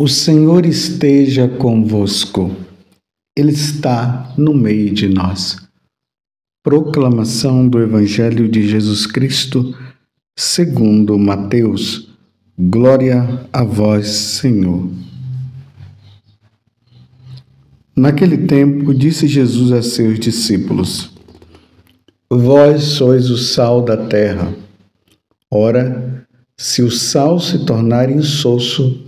O Senhor esteja convosco, Ele está no meio de nós. Proclamação do Evangelho de Jesus Cristo, segundo Mateus. Glória a vós, Senhor. Naquele tempo, disse Jesus a seus discípulos: Vós sois o sal da terra. Ora, se o sal se tornar insosso,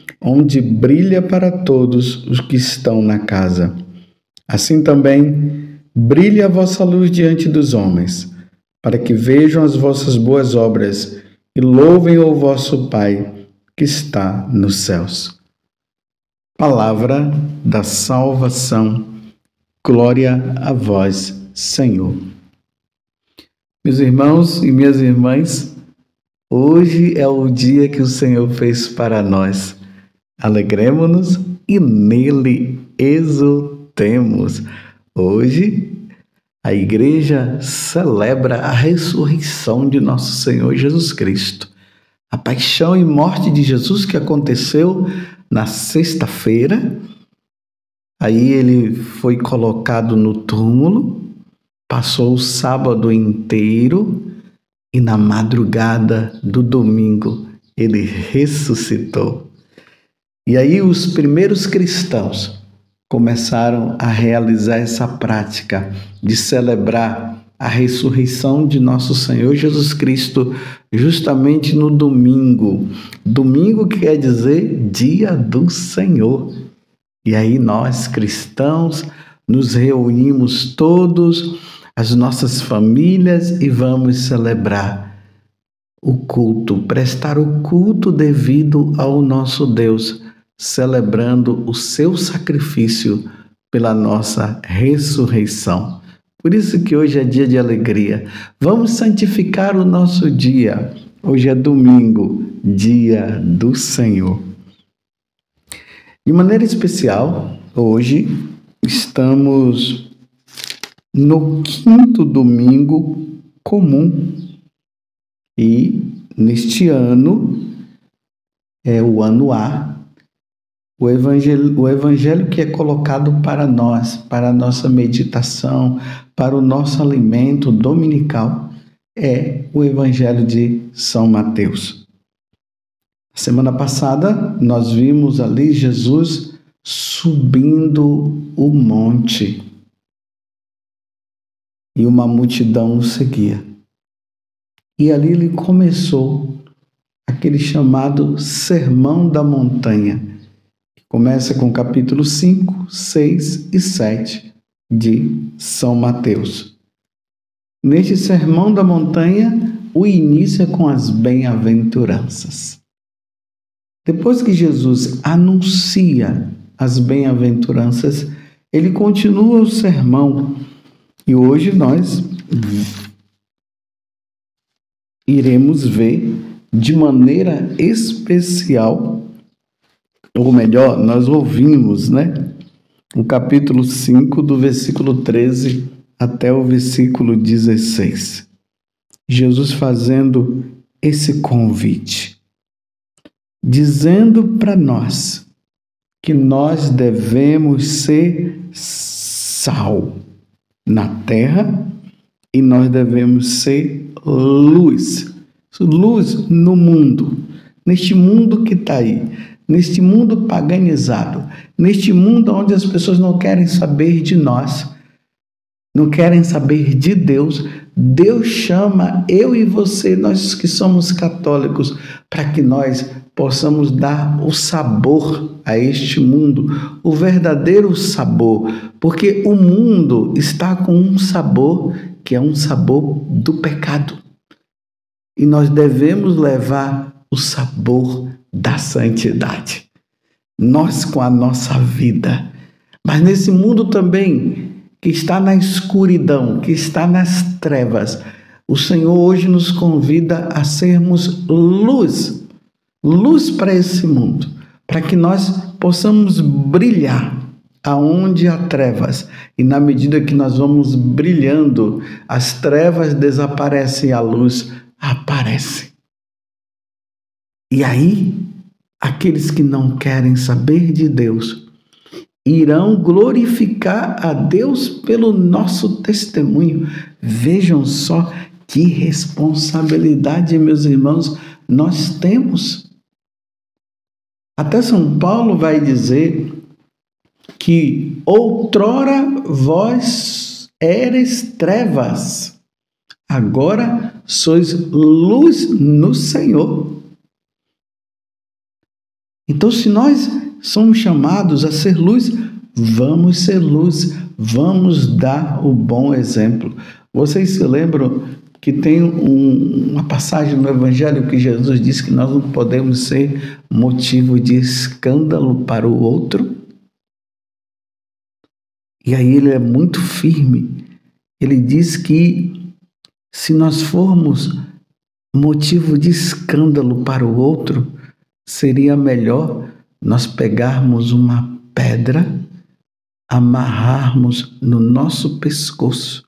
onde brilha para todos os que estão na casa. Assim também, brilhe a vossa luz diante dos homens, para que vejam as vossas boas obras e louvem o vosso Pai que está nos céus. Palavra da salvação. Glória a vós, Senhor. Meus irmãos e minhas irmãs, hoje é o dia que o Senhor fez para nós alegremos-nos e nele exultemos. Hoje, a igreja celebra a ressurreição de nosso Senhor Jesus Cristo. A paixão e morte de Jesus que aconteceu na sexta-feira. Aí ele foi colocado no túmulo, passou o sábado inteiro e na madrugada do domingo ele ressuscitou. E aí os primeiros cristãos começaram a realizar essa prática de celebrar a ressurreição de nosso Senhor Jesus Cristo justamente no domingo. Domingo quer dizer dia do Senhor. E aí nós cristãos nos reunimos todos, as nossas famílias e vamos celebrar o culto, prestar o culto devido ao nosso Deus celebrando o seu sacrifício pela nossa ressurreição. Por isso que hoje é dia de alegria. Vamos santificar o nosso dia. Hoje é domingo, dia do Senhor. De maneira especial, hoje estamos no quinto domingo comum. E neste ano é o ano A, o evangelho, o evangelho que é colocado para nós, para a nossa meditação, para o nosso alimento dominical, é o evangelho de São Mateus. Semana passada, nós vimos ali Jesus subindo o monte e uma multidão o seguia. E ali ele começou aquele chamado Sermão da Montanha Começa com capítulo 5, 6 e 7 de São Mateus. Neste Sermão da Montanha, o início é com as bem-aventuranças. Depois que Jesus anuncia as bem-aventuranças, ele continua o sermão e hoje nós iremos ver de maneira especial ou melhor, nós ouvimos, né? O capítulo 5, do versículo 13 até o versículo 16. Jesus fazendo esse convite, dizendo para nós que nós devemos ser sal na terra e nós devemos ser luz, luz no mundo, neste mundo que está aí neste mundo paganizado, neste mundo onde as pessoas não querem saber de nós, não querem saber de Deus, Deus chama eu e você, nós que somos católicos, para que nós possamos dar o sabor a este mundo, o verdadeiro sabor, porque o mundo está com um sabor que é um sabor do pecado. E nós devemos levar o sabor da santidade. nós com a nossa vida. Mas nesse mundo também que está na escuridão, que está nas trevas, o Senhor hoje nos convida a sermos luz, luz para esse mundo, para que nós possamos brilhar aonde há trevas. E na medida que nós vamos brilhando, as trevas desaparecem e a luz aparece. E aí, aqueles que não querem saber de Deus irão glorificar a Deus pelo nosso testemunho. Vejam só que responsabilidade, meus irmãos, nós temos. Até São Paulo vai dizer que outrora vós eres trevas, agora sois luz no Senhor. Então, se nós somos chamados a ser luz, vamos ser luz, vamos dar o bom exemplo. Vocês se lembram que tem um, uma passagem no Evangelho que Jesus diz que nós não podemos ser motivo de escândalo para o outro? E aí ele é muito firme. Ele diz que se nós formos motivo de escândalo para o outro, seria melhor nós pegarmos uma pedra, amarrarmos no nosso pescoço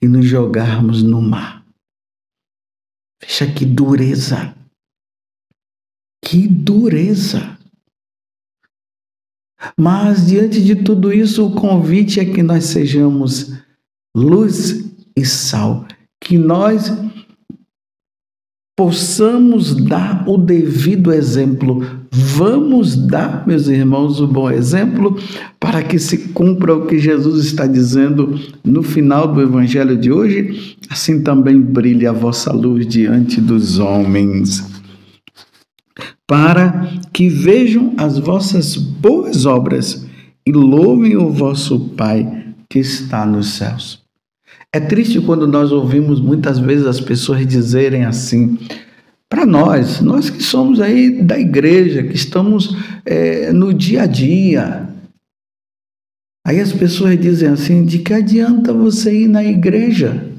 e nos jogarmos no mar. Veja que dureza. Que dureza. Mas diante de tudo isso, o convite é que nós sejamos luz e sal, que nós possamos dar o devido exemplo. Vamos dar, meus irmãos, o bom exemplo para que se cumpra o que Jesus está dizendo no final do evangelho de hoje. Assim também brilhe a vossa luz diante dos homens, para que vejam as vossas boas obras e louvem o vosso Pai que está nos céus. É triste quando nós ouvimos muitas vezes as pessoas dizerem assim, para nós, nós que somos aí da igreja, que estamos é, no dia a dia. Aí as pessoas dizem assim: de que adianta você ir na igreja?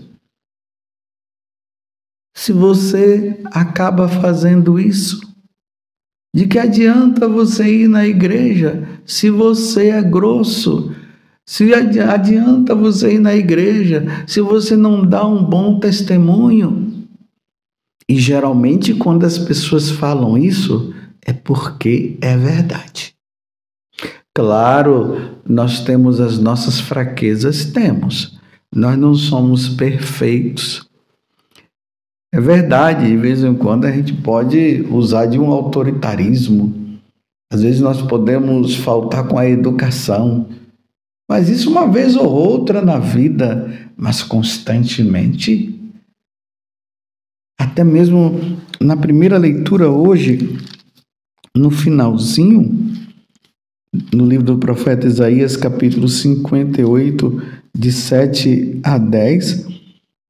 Se você acaba fazendo isso, de que adianta você ir na igreja se você é grosso, se adianta você ir na igreja se você não dá um bom testemunho? E geralmente, quando as pessoas falam isso, é porque é verdade. Claro, nós temos as nossas fraquezas, temos. Nós não somos perfeitos. É verdade, de vez em quando a gente pode usar de um autoritarismo. Às vezes nós podemos faltar com a educação mas isso uma vez ou outra na vida, mas constantemente. Até mesmo na primeira leitura hoje, no finalzinho, no livro do profeta Isaías, capítulo 58, de 7 a 10,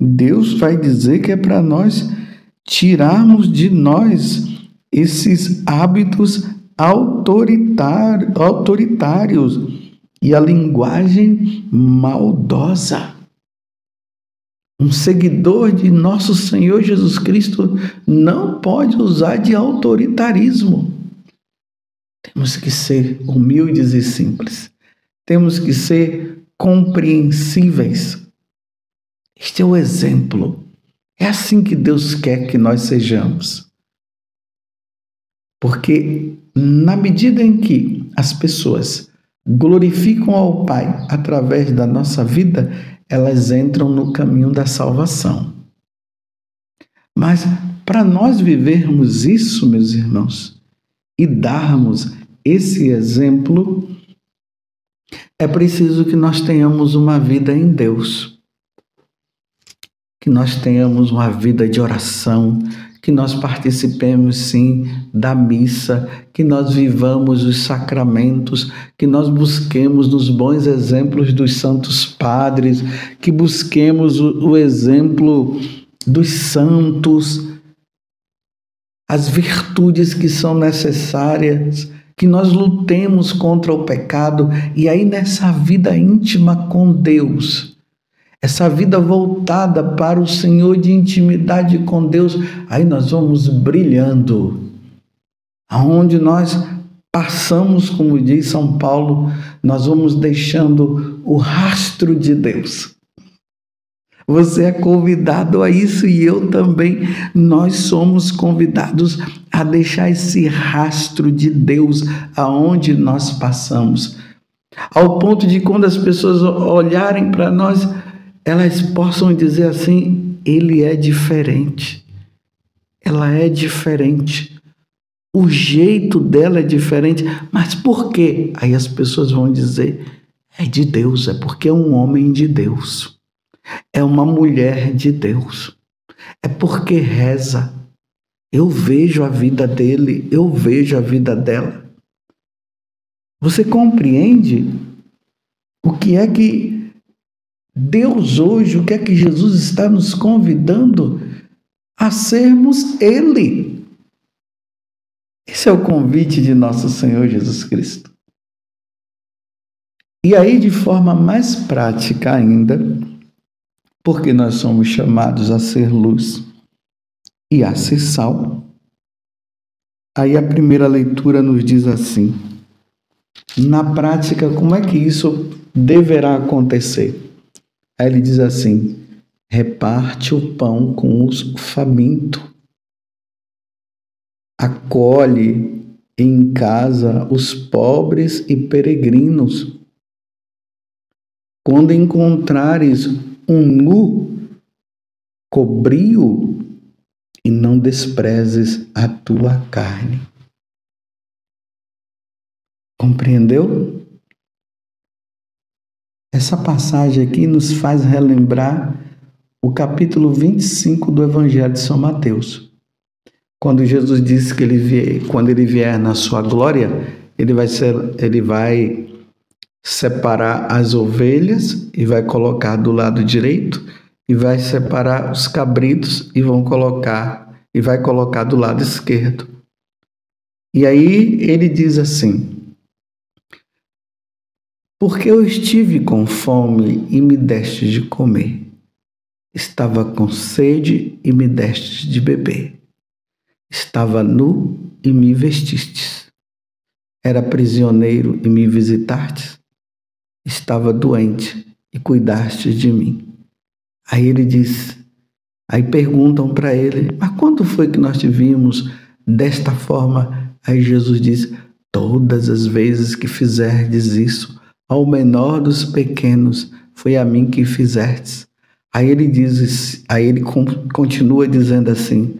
Deus vai dizer que é para nós tirarmos de nós esses hábitos autoritários e a linguagem maldosa. Um seguidor de nosso Senhor Jesus Cristo não pode usar de autoritarismo. Temos que ser humildes e simples. Temos que ser compreensíveis. Este é o exemplo. É assim que Deus quer que nós sejamos. Porque, na medida em que as pessoas glorificam ao Pai através da nossa vida, elas entram no caminho da salvação. Mas para nós vivermos isso, meus irmãos, e darmos esse exemplo, é preciso que nós tenhamos uma vida em Deus, que nós tenhamos uma vida de oração, que nós participemos sim da missa, que nós vivamos os sacramentos, que nós busquemos nos bons exemplos dos santos padres, que busquemos o, o exemplo dos santos, as virtudes que são necessárias que nós lutemos contra o pecado e aí nessa vida íntima com Deus, essa vida voltada para o Senhor de intimidade com Deus, aí nós vamos brilhando. Aonde nós passamos, como diz São Paulo, nós vamos deixando o rastro de Deus. Você é convidado a isso e eu também. Nós somos convidados a deixar esse rastro de Deus aonde nós passamos. Ao ponto de quando as pessoas olharem para nós, elas possam dizer assim: ele é diferente. Ela é diferente. O jeito dela é diferente. Mas por quê? Aí as pessoas vão dizer: é de Deus, é porque é um homem de Deus é uma mulher de Deus. É porque reza. Eu vejo a vida dele, eu vejo a vida dela. Você compreende o que é que Deus hoje, o que é que Jesus está nos convidando a sermos Ele? Esse é o convite de nosso Senhor Jesus Cristo. E aí, de forma mais prática ainda, porque nós somos chamados a ser luz e a ser sal. Aí a primeira leitura nos diz assim: na prática, como é que isso deverá acontecer? Aí ele diz assim: reparte o pão com os famintos, acolhe em casa os pobres e peregrinos. Quando encontrares um nu, cobri-o e não desprezes a tua carne. Compreendeu? Essa passagem aqui nos faz relembrar o capítulo 25 do Evangelho de São Mateus. Quando Jesus disse que ele vier, quando ele vier na sua glória, ele vai ser, ele vai separar as ovelhas e vai colocar do lado direito e vai separar os cabritos e vão colocar e vai colocar do lado esquerdo. E aí ele diz assim: Porque eu estive com fome e me deste de comer. Estava com sede e me deste de beber. Estava nu e me vestistes. Era prisioneiro e me visitastes estava doente e cuidaste de mim. Aí ele diz, aí perguntam para ele, mas quando foi que nós te vimos desta forma? Aí Jesus diz, todas as vezes que fizerdes isso ao menor dos pequenos, foi a mim que fizerdes. Aí ele diz, aí ele continua dizendo assim,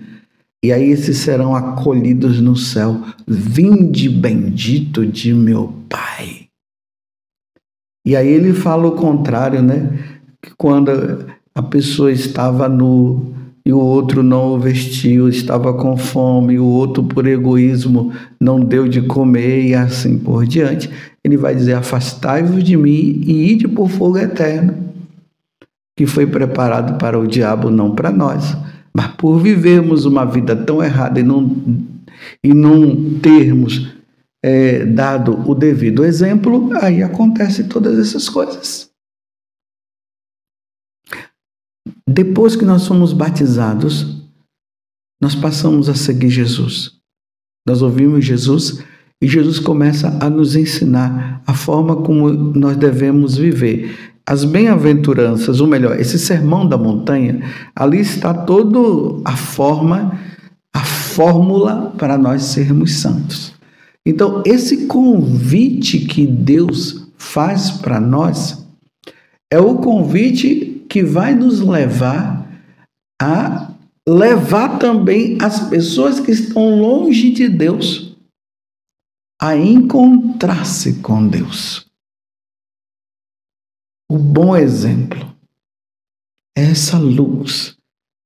e aí esses serão acolhidos no céu. Vinde bendito de meu Pai. E aí ele fala o contrário, né? Que quando a pessoa estava nu e o outro não o vestiu, estava com fome, e o outro por egoísmo não deu de comer e assim por diante, ele vai dizer: Afastai-vos de mim e ide por fogo eterno, que foi preparado para o diabo, não para nós. Mas por vivermos uma vida tão errada e não, e não termos é, dado o devido exemplo, aí acontece todas essas coisas. Depois que nós somos batizados, nós passamos a seguir Jesus. Nós ouvimos Jesus e Jesus começa a nos ensinar a forma como nós devemos viver. As bem-aventuranças, ou melhor, esse sermão da montanha, ali está toda a forma, a fórmula para nós sermos santos. Então, esse convite que Deus faz para nós é o convite que vai nos levar a levar também as pessoas que estão longe de Deus a encontrar-se com Deus. O bom exemplo é essa luz,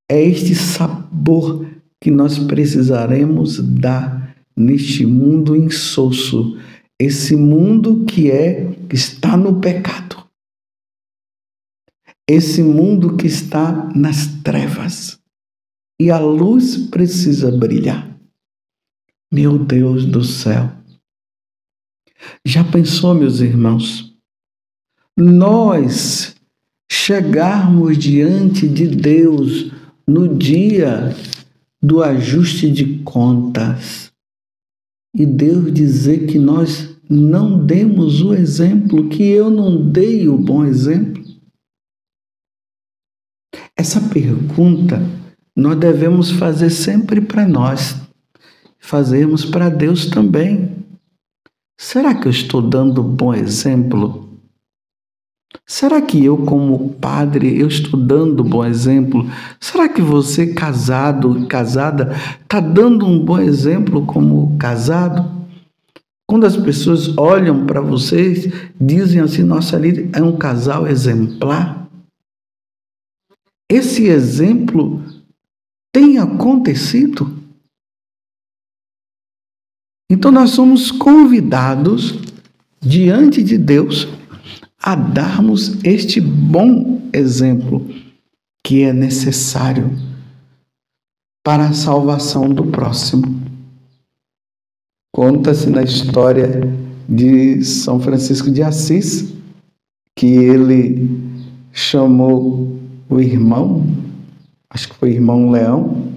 é este sabor que nós precisaremos dar neste mundo insosso, esse mundo que é que está no pecado. Esse mundo que está nas trevas. E a luz precisa brilhar. Meu Deus do céu. Já pensou, meus irmãos? Nós chegarmos diante de Deus no dia do ajuste de contas e Deus dizer que nós não demos o exemplo, que eu não dei o bom exemplo? Essa pergunta nós devemos fazer sempre para nós, fazermos para Deus também. Será que eu estou dando bom exemplo? Será que eu, como padre, eu estou dando bom exemplo? Será que você, casado, casada, está dando um bom exemplo como casado? Quando as pessoas olham para vocês, dizem assim: nossa, ali é um casal exemplar. Esse exemplo tem acontecido? Então nós somos convidados diante de Deus a darmos este bom exemplo que é necessário para a salvação do próximo. Conta-se na história de São Francisco de Assis que ele chamou o irmão, acho que foi o irmão Leão,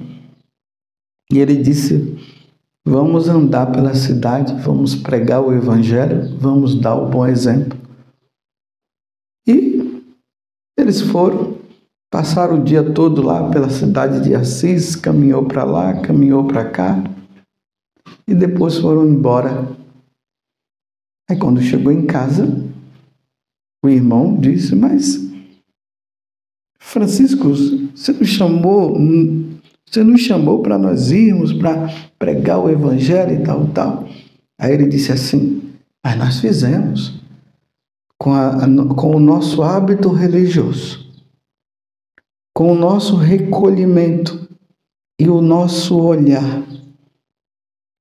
e ele disse: Vamos andar pela cidade, vamos pregar o Evangelho, vamos dar o bom exemplo. E eles foram, passaram o dia todo lá pela cidade de Assis, caminhou para lá, caminhou para cá, e depois foram embora. Aí quando chegou em casa, o irmão disse: Mas Francisco, você nos chamou você nos chamou para nós irmos, para pregar o evangelho e tal, tal. Aí ele disse assim: Mas nós fizemos com, a, com o nosso hábito religioso, com o nosso recolhimento e o nosso olhar,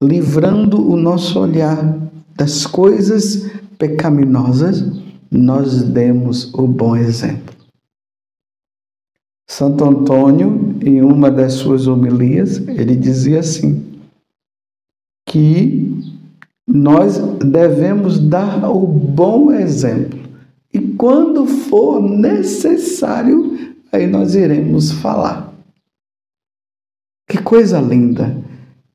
livrando o nosso olhar das coisas pecaminosas, nós demos o bom exemplo. Santo Antônio, em uma das suas homilias, ele dizia assim: que nós devemos dar o bom exemplo. E quando for necessário, aí nós iremos falar. Que coisa linda!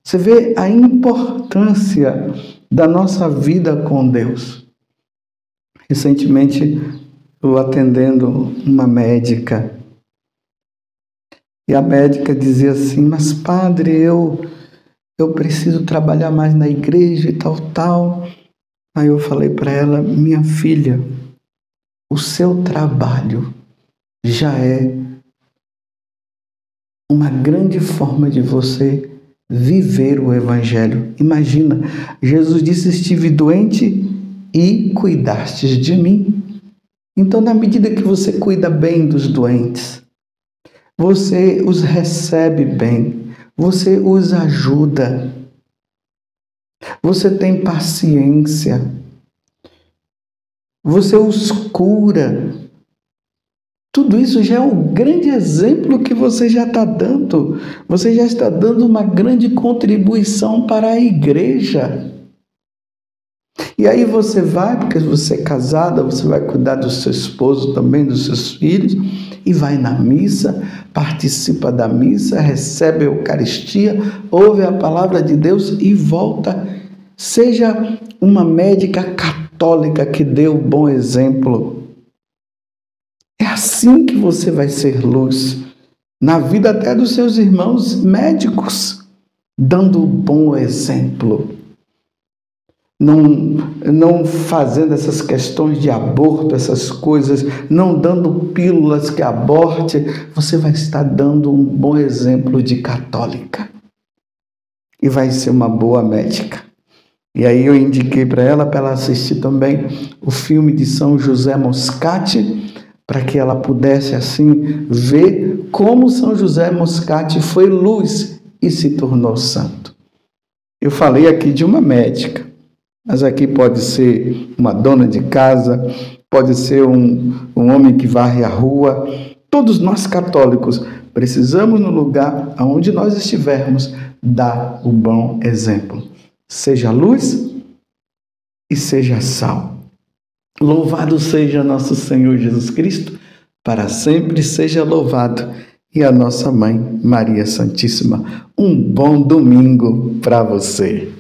Você vê a importância da nossa vida com Deus. Recentemente, eu atendendo uma médica e a médica dizia assim: Mas, padre, eu, eu preciso trabalhar mais na igreja e tal, tal. Aí eu falei para ela: Minha filha, o seu trabalho já é uma grande forma de você viver o Evangelho. Imagina, Jesus disse: Estive doente e cuidastes de mim. Então, na medida que você cuida bem dos doentes, você os recebe bem, você os ajuda, você tem paciência, você os cura. Tudo isso já é um grande exemplo que você já está dando. Você já está dando uma grande contribuição para a igreja. E aí você vai, porque você é casada, você vai cuidar do seu esposo também, dos seus filhos, e vai na missa, participa da missa, recebe a Eucaristia, ouve a palavra de Deus e volta. Seja uma médica católica que dê o bom exemplo. É assim que você vai ser luz na vida até dos seus irmãos médicos, dando o bom exemplo não, não fazendo essas questões de aborto, essas coisas, não dando pílulas que aborte, você vai estar dando um bom exemplo de católica. E vai ser uma boa médica. E aí eu indiquei para ela, para ela assistir também o filme de São José Moscati, para que ela pudesse assim ver como São José Moscati foi luz e se tornou santo. Eu falei aqui de uma médica, mas aqui pode ser uma dona de casa, pode ser um, um homem que varre a rua. Todos nós católicos precisamos, no lugar aonde nós estivermos, dar o bom exemplo. Seja luz e seja sal. Louvado seja nosso Senhor Jesus Cristo, para sempre seja louvado. E a nossa mãe, Maria Santíssima. Um bom domingo para você.